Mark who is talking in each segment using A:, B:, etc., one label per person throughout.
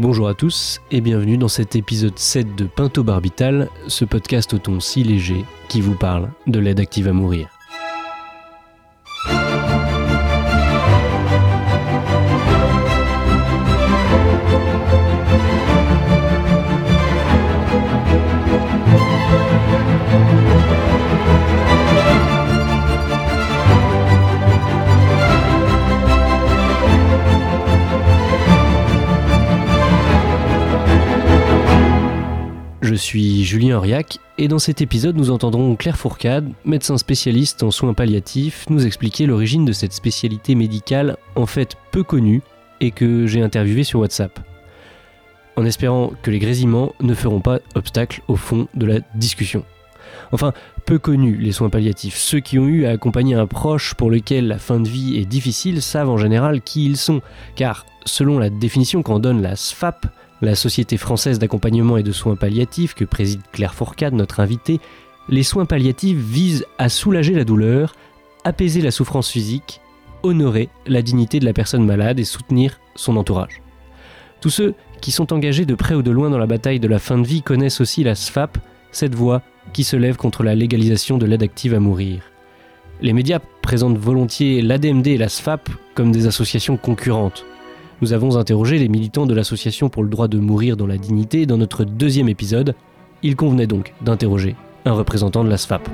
A: Bonjour à tous et bienvenue dans cet épisode 7 de Pinto Barbital, ce podcast au ton si léger qui vous parle de l'aide active à mourir. Et dans cet épisode nous entendrons Claire Fourcade, médecin spécialiste en soins palliatifs, nous expliquer l'origine de cette spécialité médicale en fait peu connue et que j'ai interviewée sur WhatsApp. En espérant que les grésillements ne feront pas obstacle au fond de la discussion. Enfin, peu connus les soins palliatifs. Ceux qui ont eu à accompagner un proche pour lequel la fin de vie est difficile savent en général qui ils sont, car selon la définition qu'en donne la SFAP, la Société française d'accompagnement et de soins palliatifs que préside Claire Fourcade, notre invitée, les soins palliatifs visent à soulager la douleur, apaiser la souffrance physique, honorer la dignité de la personne malade et soutenir son entourage. Tous ceux qui sont engagés de près ou de loin dans la bataille de la fin de vie connaissent aussi la SFAP, cette voix qui se lève contre la légalisation de l'aide active à mourir. Les médias présentent volontiers l'ADMD et la SFAP comme des associations concurrentes. Nous avons interrogé les militants de l'Association pour le droit de mourir dans la dignité dans notre deuxième épisode. Il convenait donc d'interroger un représentant de la SFAP.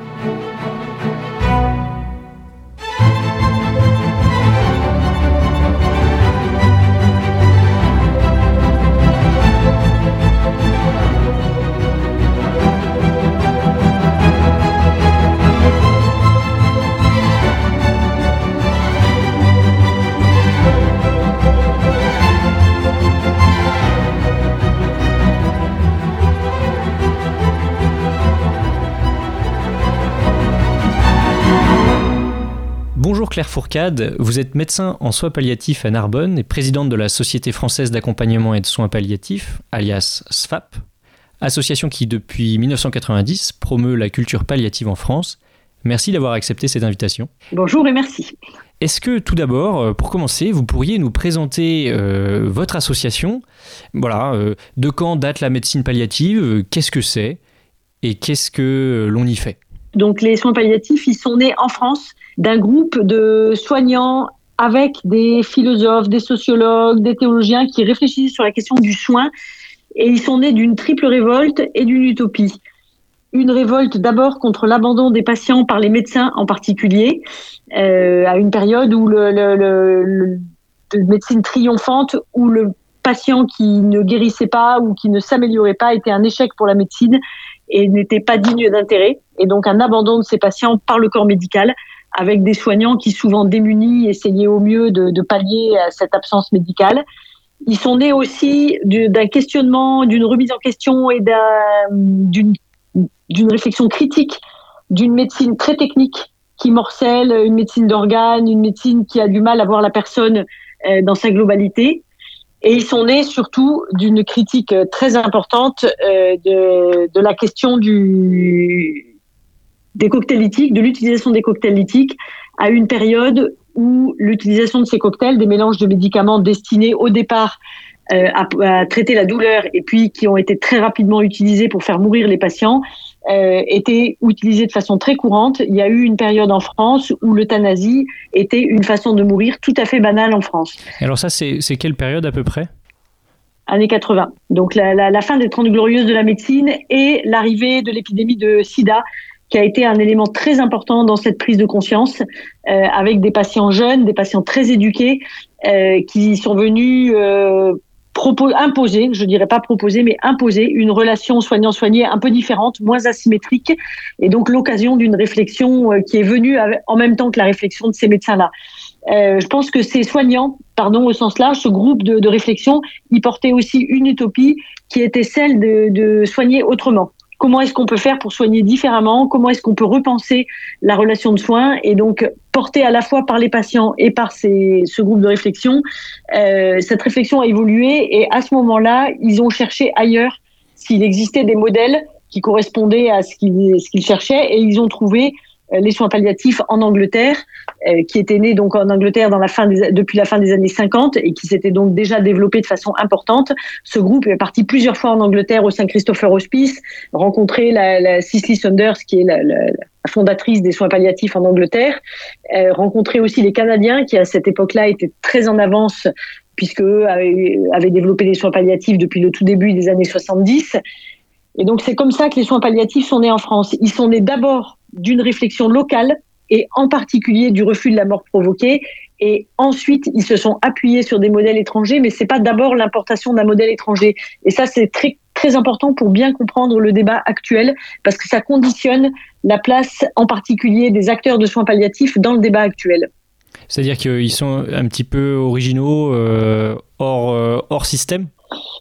A: Claire Fourcade, vous êtes médecin en soins palliatifs à Narbonne et présidente de la Société française d'accompagnement et de soins palliatifs, alias SFAP, association qui depuis 1990 promeut la culture palliative en France. Merci d'avoir accepté cette invitation.
B: Bonjour et merci.
A: Est-ce que tout d'abord, euh, pour commencer, vous pourriez nous présenter euh, votre association? Voilà, euh, de quand date la médecine palliative? Euh, Qu'est-ce que c'est? Et qu'est-ce que l'on y fait?
B: Donc les soins palliatifs, ils sont nés en France d'un groupe de soignants avec des philosophes, des sociologues, des théologiens qui réfléchissaient sur la question du soin. Et ils sont nés d'une triple révolte et d'une utopie. Une révolte d'abord contre l'abandon des patients par les médecins en particulier, euh, à une période où le, le, le, le de médecine triomphante, où le patient qui ne guérissait pas ou qui ne s'améliorait pas était un échec pour la médecine et n'était pas digne d'intérêt. Et donc un abandon de ces patients par le corps médical avec des soignants qui, souvent démunis, essayaient au mieux de, pallier à cette absence médicale. Ils sont nés aussi d'un questionnement, d'une remise en question et d'une réflexion critique d'une médecine très technique qui morcelle, une médecine d'organes, une médecine qui a du mal à voir la personne euh, dans sa globalité. Et ils sont nés surtout d'une critique très importante euh, de la question du, des cocktails lithiques, de l'utilisation des cocktails lithiques à une période où l'utilisation de ces cocktails, des mélanges de médicaments destinés au départ euh, à, à, traiter la douleur et puis qui ont été très rapidement utilisés pour faire mourir les patients, euh, étaient utilisés de façon très courante. Il y a eu une période en France où l'euthanasie était une façon de mourir tout à fait banale en France.
A: Alors ça, c'est quelle période à peu près?
B: Années 80. Donc la, la, la fin des Trente Glorieuses de la médecine et l'arrivée de l'épidémie de sida qui a été un élément très important dans cette prise de conscience, euh, avec des patients jeunes, des patients très éduqués, euh, qui sont venus euh, imposer, je dirais pas proposer, mais imposer une relation soignant-soigné un peu différente, moins asymétrique, et donc l'occasion d'une réflexion euh, qui est venue en même temps que la réflexion de ces médecins-là. Euh, je pense que ces soignants, pardon au sens large, ce groupe de, réflexion, ils portaient aussi une utopie qui était celle de, de soigner autrement comment est-ce qu'on peut faire pour soigner différemment, comment est-ce qu'on peut repenser la relation de soins et donc porter à la fois par les patients et par ces, ce groupe de réflexion. Euh, cette réflexion a évolué et à ce moment-là, ils ont cherché ailleurs s'il existait des modèles qui correspondaient à ce qu'ils qu cherchaient et ils ont trouvé les soins palliatifs en Angleterre, euh, qui était né donc en Angleterre depuis la fin des années 50 et qui s'était donc déjà développé de façon importante. Ce groupe est parti plusieurs fois en Angleterre au Saint-Christopher Hospice, rencontrer la, Cicely Saunders, qui est la, fondatrice des soins palliatifs en Angleterre, euh, rencontrer aussi les Canadiens qui à cette époque-là étaient très en avance puisque eux avaient, développé des soins palliatifs depuis le tout début des années 70. Et donc c'est comme ça que les soins palliatifs sont nés en France. Ils sont nés d'abord d'une réflexion locale et en particulier du refus de la mort provoquée. Et ensuite, ils se sont appuyés sur des modèles étrangers, mais c'est pas d'abord l'importation d'un modèle étranger. Et ça, c'est très très important pour bien comprendre le débat actuel, parce que ça conditionne la place en particulier des acteurs de soins palliatifs dans le débat actuel.
A: C'est-à-dire qu'ils sont un petit peu originaux, euh, hors, euh, hors système?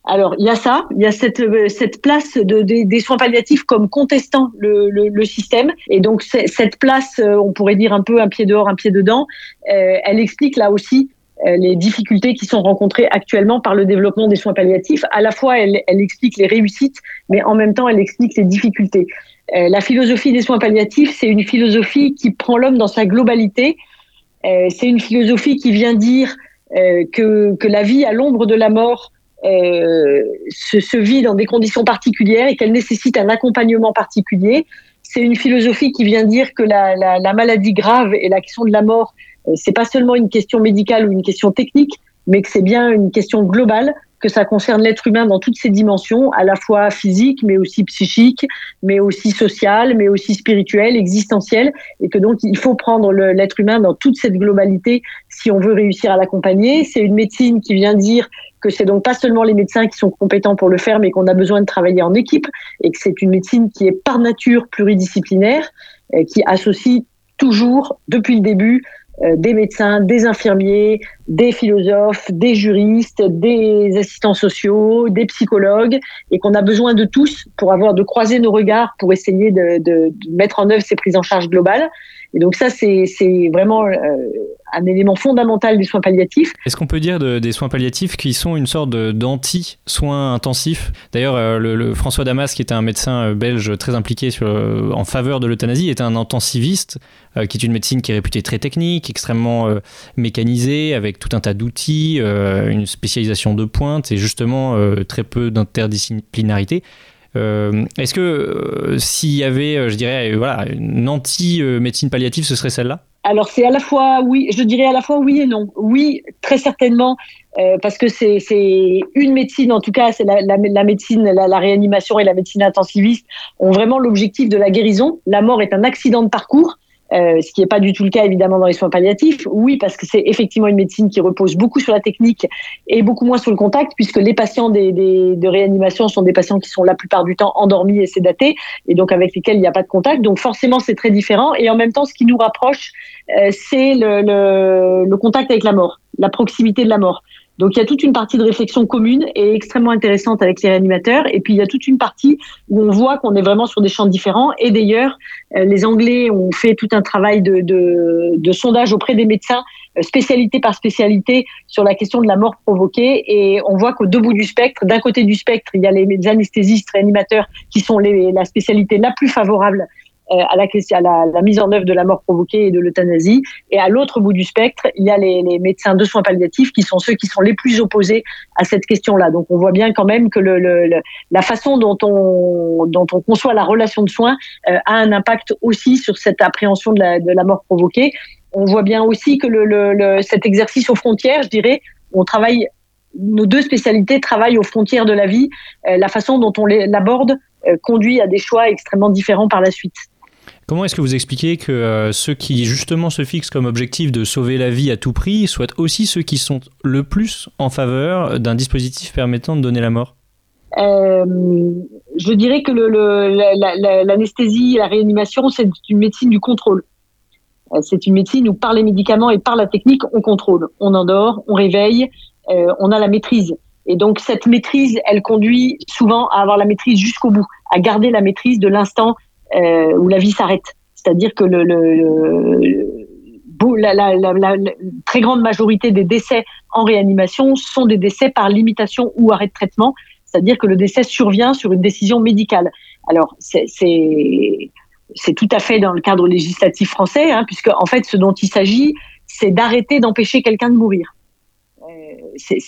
B: Alors, il y a ça, il y a cette, euh, cette place de, des soins palliatifs comme contestant le, le, système. Et donc, cette place, euh, on pourrait dire un peu un pied dehors, un pied dedans, euh, elle explique là aussi les difficultés qui sont rencontrées actuellement par le développement des soins palliatifs. À la fois, elle, explique les réussites, mais en même temps, elle explique les difficultés. la philosophie des soins palliatifs, c'est une philosophie qui prend l'homme dans sa globalité. c'est une philosophie qui vient dire que, que la vie à l'ombre de la mort se, se, vit dans des conditions particulières et qu'elle nécessite un accompagnement particulier. C'est une philosophie qui vient dire que la maladie grave et la question de la mort, euh, c'est pas seulement une question médicale ou une question technique, mais que c'est bien une question globale que ça concerne l'être humain dans toutes ses dimensions, à la fois physique, mais aussi psychique, mais aussi sociale, mais aussi spirituelle, existentielle, et que donc il faut prendre l'être humain dans toute cette globalité si on veut réussir à l'accompagner. C'est une médecine qui vient dire que c'est donc pas seulement les médecins qui sont compétents pour le faire, mais qu'on a besoin de travailler en équipe, et que c'est une médecine qui est par nature pluridisciplinaire, qui associe toujours, depuis le début, euh, des médecins, des infirmiers, des philosophes, des juristes, des assistants sociaux, des psychologues, et qu'on a besoin de tous pour avoir de croiser nos regards pour essayer de, de mettre en œuvre ces prises en charge globales. Et donc ça, c'est vraiment euh, un élément fondamental des soins palliatifs.
A: Est-ce qu'on peut dire de, des soins palliatifs qui sont une sorte d'anti-soins intensifs? D'ailleurs, euh, le, François Damas, qui était un médecin euh, belge très impliqué en faveur de l'euthanasie, était un intensiviste, qui est une médecine qui est réputée très technique, extrêmement mécanisée, avec tout un tas d'outils, une spécialisation de pointe et justement très peu d'interdisciplinarité. Euh, est-ce que euh, s'il y avait, euh, je dirais, voilà, une anti-médecine palliative, ce serait celle-là?
B: Alors c'est à la fois oui, je dirais à la fois oui et non. Oui, très certainement, parce que c'est une médecine, en tout cas c'est la, médecine, la, réanimation et la médecine intensiviste ont vraiment l'objectif de la guérison. La mort est un accident de parcours. Euh, ce qui n'est pas du tout le cas évidemment dans les soins palliatifs. Oui, parce que c'est effectivement une médecine qui repose beaucoup sur la technique et beaucoup moins sur le contact, puisque les patients des, de réanimation sont des patients qui sont la plupart du temps endormis et sédatés, et donc avec lesquels il n'y a pas de contact. Donc forcément, c'est très différent. Et en même temps, ce qui nous rapproche, euh, c'est le contact avec la mort, la proximité de la mort. Donc il y a toute une partie de réflexion commune et extrêmement intéressante avec les réanimateurs. Et puis il y a toute une partie où on voit qu'on est vraiment sur des champs différents. Et d'ailleurs, euh, les Anglais ont fait tout un travail de, sondage auprès des médecins, euh, spécialité par spécialité, sur la question de la mort provoquée. Et on voit qu'au deux bouts du spectre, d'un côté du spectre, il y a les anesthésistes réanimateurs qui sont la spécialité la plus favorable à, la, à la, la, mise en œuvre de la mort provoquée et de l'euthanasie. Et à l'autre bout du spectre, il y a les, les, médecins de soins palliatifs qui sont ceux qui sont les plus opposés à cette question-là. Donc on voit bien quand même que le, le, la façon dont on, dont on conçoit la relation de soins euh, a un impact aussi sur cette appréhension de la, de la mort provoquée. On voit bien aussi que le, cet exercice aux frontières, je dirais, on travaille nos deux spécialités travaillent aux frontières de la vie. Euh, la façon dont on l'aborde euh, conduit à des choix extrêmement différents par la suite.
A: Comment est-ce que vous expliquez que euh, ceux qui justement se fixent comme objectif de sauver la vie à tout prix soient aussi ceux qui sont le plus en faveur d'un dispositif permettant de donner la mort?
B: Euh, Je dirais que l'anesthésie et la réanimation, c'est une médecine du contrôle. Euh, c'est une médecine où par les médicaments et par la technique, on contrôle. On endort, on réveille, on a la maîtrise. Et donc cette maîtrise, elle conduit souvent à avoir la maîtrise jusqu'au bout, à garder la maîtrise de l'instant euh, où la vie s'arrête. C'est-à-dire que le, le, la, très grande majorité des décès en réanimation sont des décès par limitation ou arrêt de traitement, c'est-à-dire que le décès survient sur une décision médicale. Alors, c'est c'est tout à fait dans le cadre législatif français, hein, puisque en fait, ce dont il s'agit, c'est d'arrêter d'empêcher quelqu'un de mourir. C'est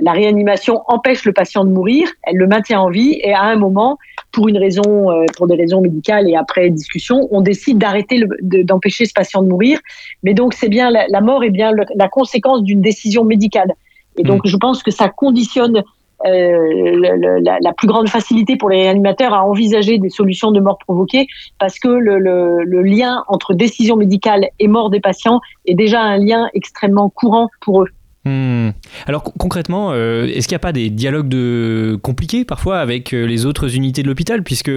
B: la réanimation empêche le patient de mourir, elle le maintient en vie, et à un moment, pour une raison, euh, pour des raisons médicales et après discussion, on décide d'arrêter d'empêcher ce patient de mourir. Mais donc, c'est bien la, mort est bien la conséquence d'une décision médicale. Et donc, mmh. je pense que ça conditionne euh, la, plus grande facilité pour les réanimateurs à envisager des solutions de mort provoquée parce que le, lien entre décision médicale et mort des patients est déjà un lien extrêmement courant pour eux.
A: Hmm. Alors concrètement, euh, est-ce qu'il n'y a pas des dialogues compliqués parfois avec euh, les autres unités de l'hôpital? Puisque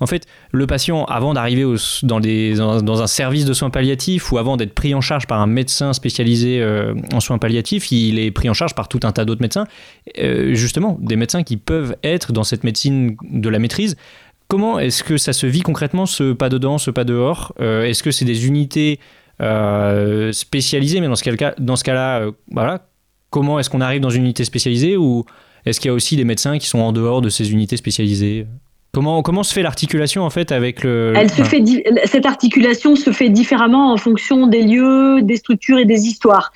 A: en fait, le patient, avant d'arriver dans, un service de soins palliatifs ou avant d'être pris en charge par un médecin spécialisé euh, en soins palliatifs, il est pris en charge par tout un tas d'autres médecins. Justement, des médecins qui peuvent être dans cette médecine de la maîtrise. Comment est-ce que ça se vit concrètement, ce pas dedans, ce pas dehors? Est-ce que c'est des unités spécialisées? Mais dans ce cas-là, dans ce cas voilà, comment est-ce qu'on arrive dans une unité spécialisée ou est-ce qu'il y a aussi des médecins qui sont en dehors de ces unités spécialisées? Comment, comment se fait l'articulation en fait avec le.
B: Elle se fait, cette articulation se fait différemment en fonction des lieux, des structures et des histoires.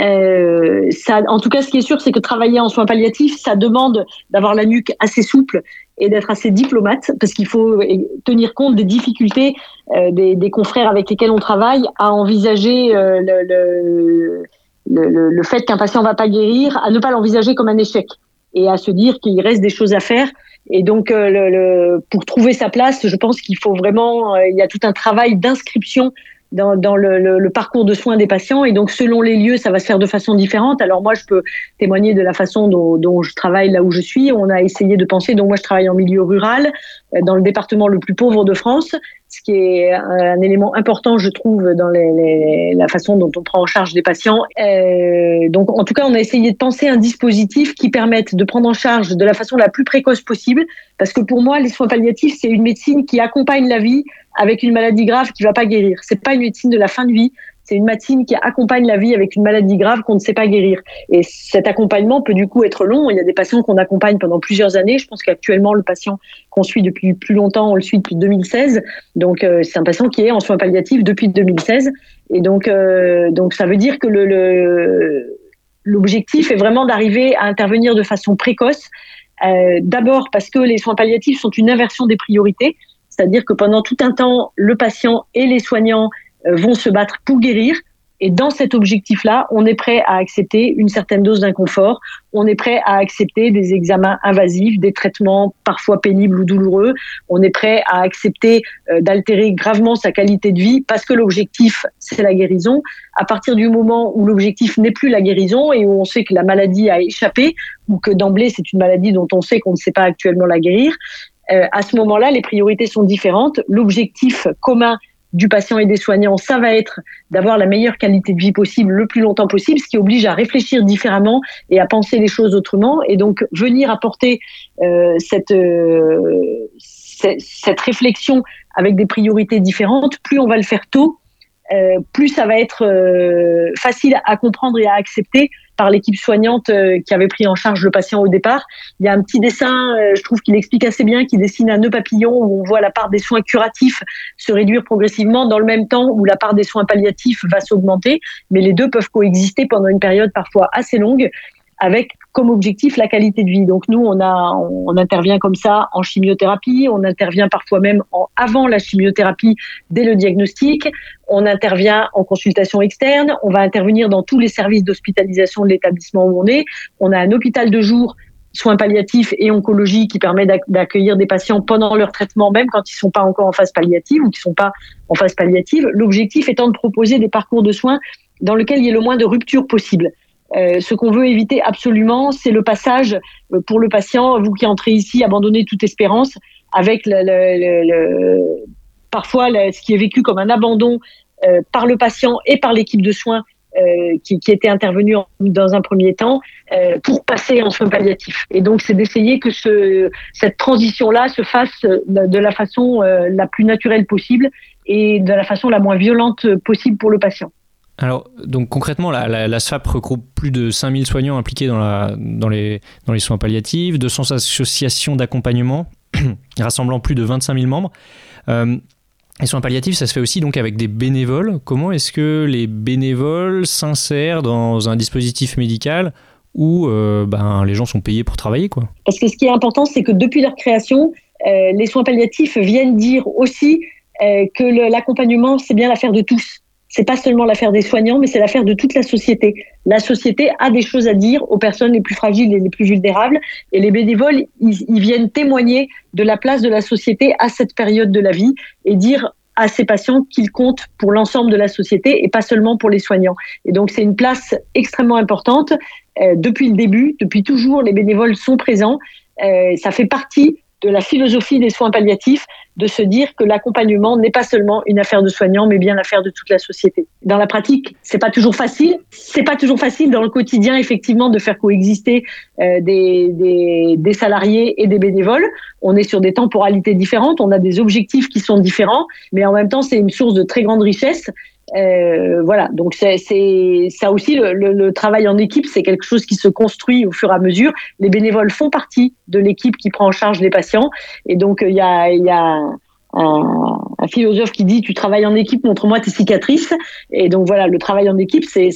B: Euh, ça, en tout cas, ce qui est sûr, c'est que travailler en soins palliatifs, ça demande d'avoir la nuque assez souple et d'être assez diplomate, parce qu'il faut tenir compte des difficultés euh, des, des, confrères avec lesquels on travaille à envisager euh, le, le, le, le, fait qu'un patient va pas guérir, à ne pas l'envisager comme un échec et à se dire qu'il reste des choses à faire. Et donc, euh, le, le, pour trouver sa place, je pense qu'il faut vraiment, euh, il y a tout un travail d'inscription dans, dans le, le, parcours de soins des patients. Et donc, selon les lieux, ça va se faire de façon différente. Alors, moi, je peux témoigner de la façon dont, dont je travaille là où je suis. On a essayé de penser. Donc, moi, je travaille en milieu rural, euh, dans le département le plus pauvre de France ce qui est un, élément important, je trouve, dans les, la façon dont on prend en charge des patients. Euh, donc, en tout cas, on a essayé de penser un dispositif qui permette de prendre en charge de la façon la plus précoce possible, parce que pour moi, les soins palliatifs, c'est une médecine qui accompagne la vie avec une maladie grave qui va pas guérir. C'est pas une médecine de la fin de vie, c'est une médecine qui accompagne la vie avec une maladie grave qu'on ne sait pas guérir. Et cet accompagnement peut du coup être long. Il y a des patients qu'on accompagne pendant plusieurs années. Je pense qu'actuellement, le patient qu'on suit depuis plus longtemps, on le suit depuis 2016. Donc, euh, c'est un patient qui est en soins palliatifs depuis 2016. Et donc, euh, donc ça veut dire que le, l'objectif est vraiment d'arriver à intervenir de façon précoce. Euh, D'abord parce que les soins palliatifs sont une inversion des priorités. C'est-à-dire que pendant tout un temps, le patient et les soignants euh, vont se battre pour guérir. Et dans cet objectif-là, on est prêt à accepter une certaine dose d'inconfort, on est prêt à accepter des examens invasifs, des traitements parfois pénibles ou douloureux, on est prêt à accepter euh, d'altérer gravement sa qualité de vie parce que l'objectif, c'est la guérison. À partir du moment où l'objectif n'est plus la guérison et où on sait que la maladie a échappé ou que d'emblée c'est une maladie dont on sait qu'on ne sait pas actuellement la guérir, euh, à ce moment-là, les priorités sont différentes. L'objectif commun du patient et des soignants, ça va être d'avoir la meilleure qualité de vie possible le plus longtemps possible, ce qui oblige à réfléchir différemment et à penser les choses autrement. Et donc venir apporter euh, cette, euh, cette réflexion avec des priorités différentes, plus on va le faire tôt, euh, plus ça va être euh, facile à comprendre et à accepter par l'équipe soignante euh, qui avait pris en charge le patient au départ. Il y a un petit dessin, je trouve qu'il explique assez bien, qui dessine un nœud papillon où on voit la part des soins curatifs se réduire progressivement dans le même temps où la part des soins palliatifs va s'augmenter, mais les deux peuvent coexister pendant une période parfois assez longue avec comme objectif la qualité de vie. Donc nous, on a, on intervient comme ça en chimiothérapie, on intervient parfois même en, avant la chimiothérapie dès le diagnostic, on intervient en consultation externe, on va intervenir dans tous les services d'hospitalisation de l'établissement où on est. On a un hôpital de jour soins palliatifs et oncologie qui permet d'accueillir des patients pendant leur traitement, même quand ils sont pas encore en phase palliative ou qui sont pas en phase palliative. L'objectif étant de proposer des parcours de soins dans lesquels il y ait le moins de rupture possible. Euh, ce qu'on veut éviter absolument, c'est le passage euh, pour le patient, vous qui entrez ici, abandonner toute espérance, avec parfois ce qui est vécu comme un abandon euh, par le patient et par l'équipe de soins qui, était intervenue dans un premier temps pour passer en soins palliatifs. Et donc, c'est d'essayer que ce, cette transition-là se fasse de la façon la plus naturelle possible et de la façon la moins violente possible pour le patient.
A: Alors, donc concrètement, la, SFAP regroupe plus de 5000 soignants impliqués dans, les, soins palliatifs, 200 associations d'accompagnement rassemblant plus de 25 000 membres. Euh,
C: Les soins palliatifs, ça se fait aussi donc avec des bénévoles. Comment est-ce que les bénévoles s'insèrent dans un dispositif médical où euh, ben, les gens sont payés pour travailler quoi?
B: Parce que ce qui est important, c'est que depuis leur création, euh, les soins palliatifs viennent dire aussi que l'accompagnement, c'est bien l'affaire de tous. C'est pas seulement l'affaire des soignants, mais c'est l'affaire de toute la société. La société a des choses à dire aux personnes les plus fragiles et les plus vulnérables, et les bénévoles, ils, viennent témoigner de la place de la société à cette période de la vie et dire à ces patients qu'ils comptent pour l'ensemble de la société et pas seulement pour les soignants. Et donc c'est une place extrêmement importante. Euh, depuis le début, depuis toujours, les bénévoles sont présents. Euh, ça fait partie de la philosophie des soins palliatifs, de se dire que l'accompagnement n'est pas seulement une affaire de soignants, mais bien l'affaire de toute la société. Dans la pratique, c'est pas toujours facile. C'est pas toujours facile dans le quotidien, effectivement, de faire coexister euh, des, des, des, salariés et des bénévoles. On est sur des temporalités différentes, on a des objectifs qui sont différents, mais en même temps, c'est une source de très grande richesse euh, voilà, donc c'est ça aussi le, travail en équipe, c'est quelque chose qui se construit au fur et à mesure. Les bénévoles font partie de l'équipe qui prend en charge les patients, et donc il y a, y a un, un, philosophe qui dit tu travailles en équipe, montre-moi tes cicatrices. Et donc voilà, le travail en équipe, c'est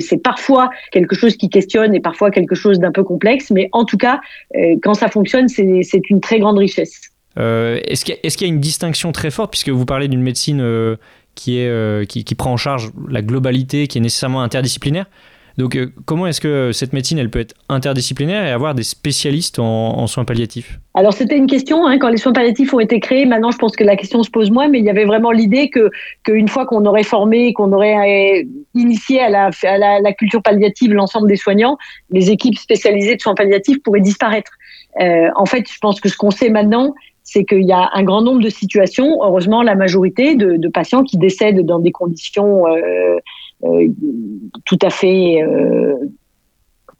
B: c'est parfois quelque chose qui questionne et parfois quelque chose d'un peu complexe, mais en tout cas, euh, quand ça fonctionne, c'est une très grande richesse.
C: Euh, est-ce qu'il y, a une distinction très forte, puisque vous parlez d'une médecine euh, euh, qui, prend en charge la globalité, qui est nécessairement interdisciplinaire? Donc comment est-ce que cette médecine, elle peut être interdisciplinaire et avoir des spécialistes en, soins palliatifs?
B: Alors c'était une question, hein, quand les soins palliatifs ont été créés, maintenant je pense que la question se pose moins, mais il y avait vraiment l'idée qu'une fois qu'on aurait formé, qu'on aurait initié à la culture palliative l'ensemble des soignants, les équipes spécialisées de soins palliatifs pourraient disparaître. en fait, je pense que ce qu'on sait maintenant, c'est qu'il y a un grand nombre de situations, heureusement la majorité de, patients qui décèdent dans des conditions euh, euh, tout à fait euh,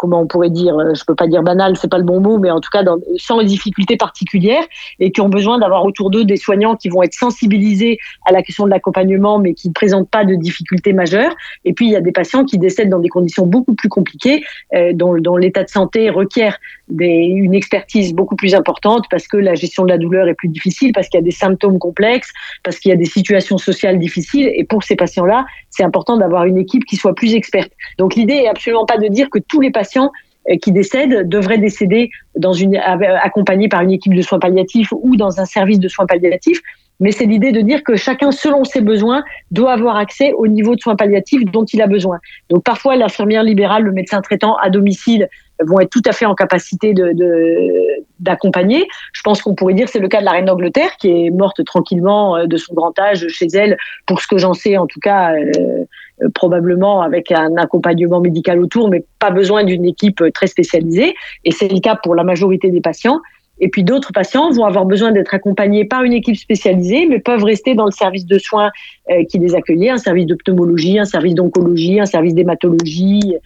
B: comment on pourrait dire, euh, je peux pas dire banal, c'est pas le bon mot, mais en tout cas sans difficultés particulières et qui ont besoin d'avoir autour d'eux des soignants qui vont être sensibilisés à la question de l'accompagnement, mais qui ne présentent pas de difficultés majeures. Et puis il y a des patients qui décèdent dans des conditions beaucoup plus compliquées, euh, dont, l'état de santé requiert une expertise beaucoup plus importante parce que la gestion de la douleur est plus difficile, parce qu'il y a des symptômes complexes, parce qu'il y a des situations sociales difficiles. Et pour ces patients-là, c'est important d'avoir une équipe qui soit plus experte. Donc l'idée est absolument pas de dire que tous les patients euh, qui décèdent devraient décéder dans une, accompagnés par une équipe de soins palliatifs ou dans un service de soins palliatifs. Mais c'est l'idée de dire que chacun, selon ses besoins, doit avoir accès au niveau de soins palliatifs dont il a besoin. Donc parfois, l'infirmière libérale, le médecin traitant à domicile vont être tout à fait en capacité de d'accompagner. Je pense qu'on pourrait dire c'est le cas de la reine d'Angleterre qui est morte tranquillement euh, de son grand âge chez elle, pour ce que j'en sais en tout cas, euh, euh, probablement avec un accompagnement médical autour, mais pas besoin d'une équipe très spécialisée. Et c'est le cas pour la majorité des patients. Et puis d'autres patients vont avoir besoin d'être accompagnés par une équipe spécialisée, mais peuvent rester dans le service de soins qui les accueillait, un service de pneumologie, un service d'oncologie, un service d'hématologie,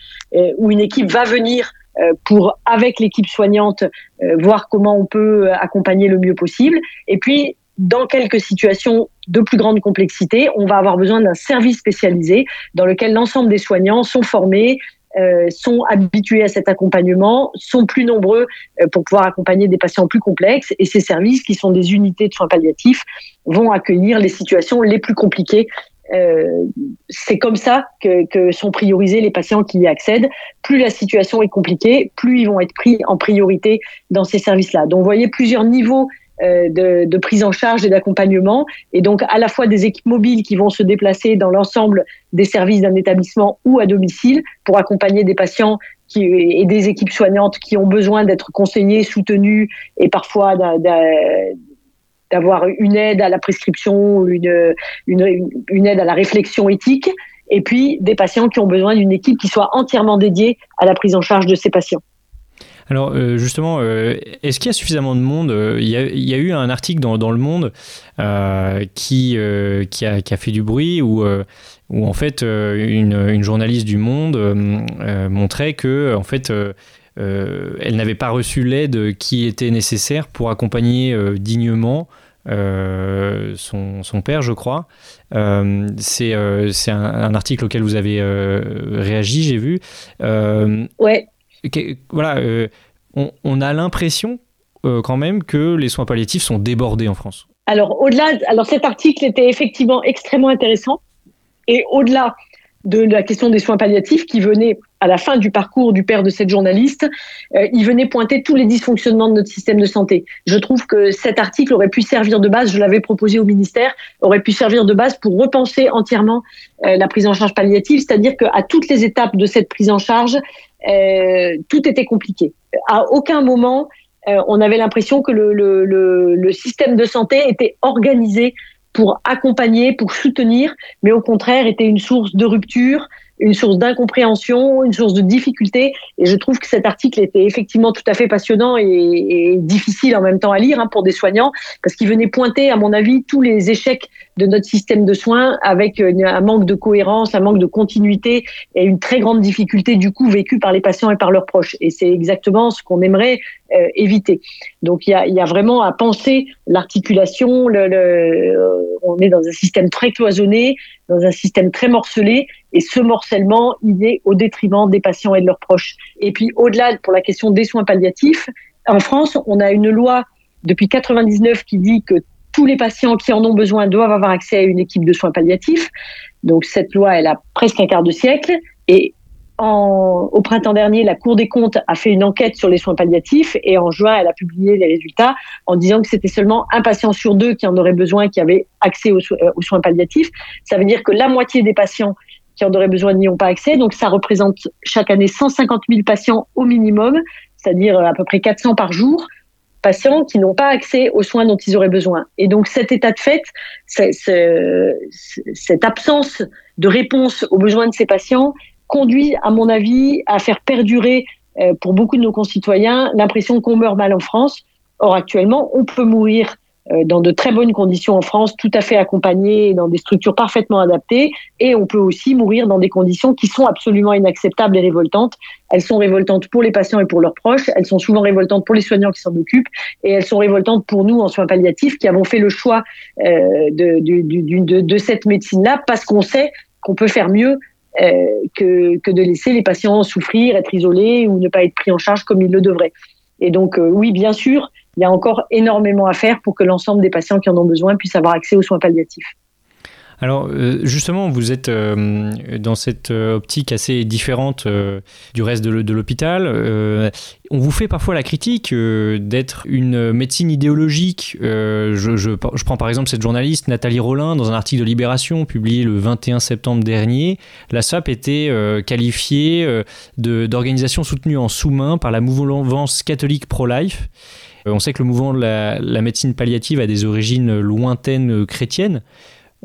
B: où une équipe va venir euh, pour, avec l'équipe soignante, euh, voir comment on peut accompagner le mieux possible. Et puis, dans quelques situations de plus grande complexité, on va avoir besoin d'un service spécialisé dans lequel l'ensemble des soignants sont formés, euh, sont habitués à cet accompagnement, sont plus nombreux pour pouvoir accompagner des patients plus complexes. Et ces services, qui sont des unités de soins palliatifs, vont accueillir les situations les plus compliquées euh, c'est comme ça que, que, sont priorisés les patients qui y accèdent. Plus la situation est compliquée, plus ils vont être pris en priorité dans ces services-là. Donc, vous voyez plusieurs niveaux euh, de, de, prise en charge et d'accompagnement, et donc à la fois des équipes mobiles qui vont se déplacer dans l'ensemble des services d'un établissement ou à domicile pour accompagner des patients et des équipes soignantes qui ont besoin d'être conseillées, soutenues et parfois d'avoir une aide à la prescription, une, une, une aide à la réflexion éthique, et puis des patients qui ont besoin d'une équipe qui soit entièrement dédiée à la prise en charge de ces patients.
C: Alors euh, justement, euh, est-ce qu'il y a suffisamment de monde euh, il y, a, il eu un article dans, dans Le Monde qui, qui, a, qui, a, fait du bruit où, où en fait une, journaliste du Monde montrait que en fait euh, elle n'avait pas reçu l'aide qui était nécessaire pour accompagner euh, dignement euh, son, père, je crois. c'est un, un, article auquel vous avez réagi, j'ai vu.
B: ouais.
C: Voilà, on, on, a l'impression quand même que les soins palliatifs sont débordés en France.
B: Alors, au-delà, cet article était effectivement extrêmement intéressant. Et au-delà de la question des soins palliatifs qui venait à la fin du parcours du père de cette journaliste, euh, il venait pointer tous les dysfonctionnements de notre système de santé. Je trouve que cet article aurait pu servir de base, je l'avais proposé au ministère, aurait pu servir de base pour repenser entièrement euh, la prise en charge palliative, c'est-à-dire qu'à toutes les étapes de cette prise en charge, euh, tout était compliqué. À aucun moment, on avait l'impression que le système de santé était organisé pour accompagner, pour soutenir, mais au contraire était une source de rupture, une source d'incompréhension, une source de difficulté. Et je trouve que cet article était effectivement tout à fait passionnant et, difficile en même temps à lire hein, pour des soignants, parce qu'il venait pointer, à mon avis, tous les échecs de notre système de soins avec un manque de cohérence, un manque de continuité et une très grande difficulté du coup vécue par les patients et par leurs proches. Et c'est exactement ce qu'on aimerait euh, éviter. Donc il y a, vraiment à penser l'articulation. Le, euh, on est dans un système très cloisonné, dans un système très morcelé, et ce morcellement, il est au détriment des patients et de leurs proches. Et puis au-delà, pour la question des soins palliatifs, en France, on a une loi depuis 99 qui dit que tous les patients qui en ont besoin doivent avoir accès à une équipe de soins palliatifs. Donc cette loi, elle a presque un quart de siècle. Et au printemps dernier, la Cour des comptes a fait une enquête sur les soins palliatifs et en juin, elle a publié les résultats en disant que c'était seulement un patient sur deux qui en aurait besoin, qui avait accès aux, euh, soins palliatifs. Ça veut dire que la moitié des patients qui en auraient besoin n'y ont pas accès. Donc ça représente chaque année 150 000 patients au minimum, c'est-à-dire à peu près 400 par jour patients qui n'ont pas accès aux soins dont ils auraient besoin. Et donc cet état de fait, cette absence de réponse aux besoins de ces patients conduit, à mon avis, à faire perdurer euh, pour beaucoup de nos concitoyens l'impression qu'on meurt mal en France. Or, actuellement, on peut mourir dans de très bonnes conditions en France, tout à fait accompagné, dans des structures parfaitement adaptées, et on peut aussi mourir dans des conditions qui sont absolument inacceptables et révoltantes. Elles sont révoltantes pour les patients et pour leurs proches, elles sont souvent révoltantes pour les soignants qui s'en occupent, et elles sont révoltantes pour nous en soins palliatifs qui avons fait le choix euh, de, de, de, de cette médecine-là parce qu'on sait qu'on peut faire mieux euh, que, que de laisser les patients souffrir, être isolés ou ne pas être pris en charge comme ils le devraient. Et donc, euh, oui, bien sûr, il y a encore énormément à faire pour que l'ensemble des patients qui en ont besoin puissent avoir accès aux soins palliatifs.
C: Alors euh, justement, vous êtes euh, dans cette euh, optique assez différente du reste de l'hôpital. on vous fait parfois la critique d'être une médecine idéologique. Je, prends par exemple cette journaliste Nathalie Rollin dans un article de Libération publié le 21 septembre dernier. La SAP était qualifiée d'organisation soutenue en sous-main par la mouvance catholique pro-life. On sait que le mouvement de la médecine palliative a des origines lointaines chrétiennes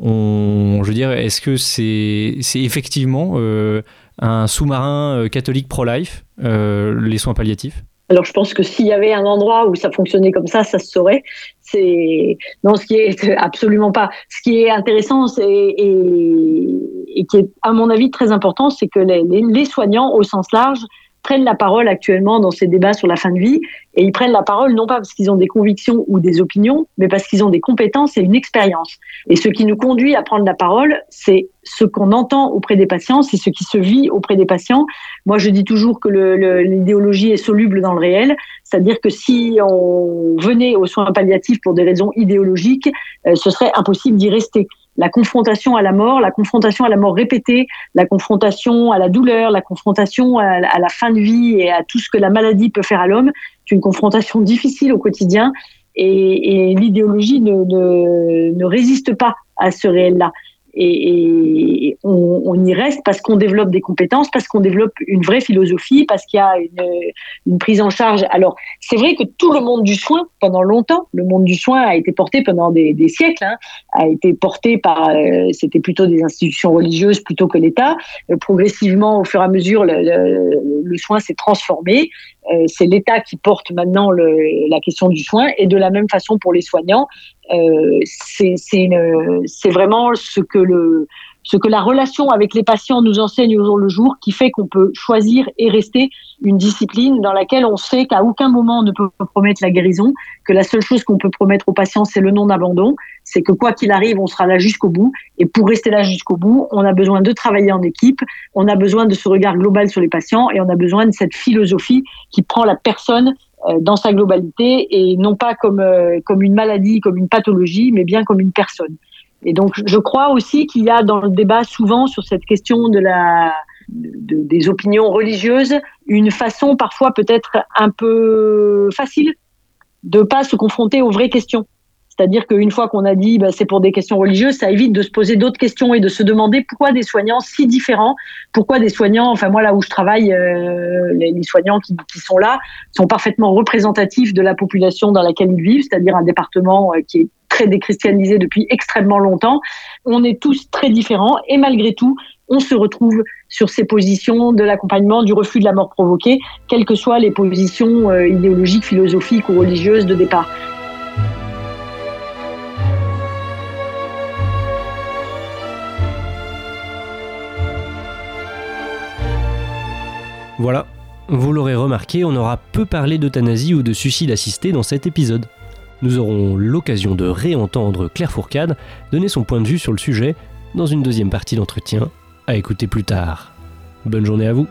C: je veux dire, est-ce que c'est effectivement euh, un sous-marin euh, catholique pro-life, euh, les soins palliatifs?
B: Alors je pense que s'il y avait un endroit où ça fonctionnait comme ça, ça se saurait. C'est non, ce qui est absolument pas. Ce qui est intéressant, et, qui est à mon avis très important, c'est que les, soignants au sens large prennent la parole actuellement dans ces débats sur la fin de vie et ils prennent la parole non pas parce qu'ils ont des convictions ou des opinions, mais parce qu'ils ont des compétences et une expérience. Et ce qui nous conduit à prendre la parole, c'est ce qu'on entend auprès des patients, c'est ce qui se vit auprès des patients. Moi, je dis toujours que l'idéologie est soluble dans le réel, c'est-à-dire que si on venait aux soins palliatifs pour des raisons idéologiques, euh, ce serait impossible d'y rester la confrontation à la mort, la confrontation à la mort répétée, la confrontation à la douleur, la confrontation à, la fin de vie et à tout ce que la maladie peut faire à l'homme, c'est une confrontation difficile au quotidien et, l'idéologie ne, résiste pas à ce réel-là et, on, y reste parce qu'on développe des compétences, parce qu'on développe une vraie philosophie, parce qu'il y a une, prise en charge. Alors, c'est vrai que tout le monde du soin, pendant longtemps, le monde du soin a été porté pendant des, siècles, hein, a été porté par, euh, c'était plutôt des institutions religieuses plutôt que l'État. Euh, progressivement, au fur et à mesure, le, le soin s'est transformé. Euh, c'est l'État qui porte maintenant le, la question du soin. Et de la même façon pour les soignants, euh, c'est vraiment ce que le ce que la relation avec les patients nous enseigne au jour le jour, qui fait qu'on peut choisir et rester une discipline dans laquelle on sait qu'à aucun moment on ne peut promettre la guérison, que la seule chose qu'on peut promettre aux patients, c'est le non-abandon, c'est que quoi qu'il arrive, on sera là jusqu'au bout. Et pour rester là jusqu'au bout, on a besoin de travailler en équipe, on a besoin de ce regard global sur les patients et on a besoin de cette philosophie qui prend la personne dans sa globalité et non pas comme, comme une maladie, comme une pathologie, mais bien comme une personne. Et donc, je crois aussi qu'il y a dans le débat souvent sur cette question de la, des opinions religieuses une façon parfois peut-être un peu facile de pas se confronter aux vraies questions. C'est-à-dire qu'une fois qu'on a dit bah, c'est pour des questions religieuses, ça évite de se poser d'autres questions et de se demander pourquoi des soignants si différents, pourquoi des soignants, enfin moi là où je travaille, euh, les, soignants qui, qui, sont là sont parfaitement représentatifs de la population dans laquelle ils vivent, c'est-à-dire un département euh, qui est déchristianisé depuis extrêmement longtemps. On est tous très différents et malgré tout, on se retrouve sur ces positions de l'accompagnement, du refus de la mort provoquée, quelles que soient les positions euh, idéologiques, philosophiques ou religieuses de départ.
A: Voilà, vous l'aurez remarqué, on aura peu parlé d'euthanasie ou de suicide assisté dans cet épisode. Nous aurons l'occasion de réentendre Claire Fourcade donner son point de vue sur le sujet dans une deuxième partie d'entretien à écouter plus tard. Bonne journée à vous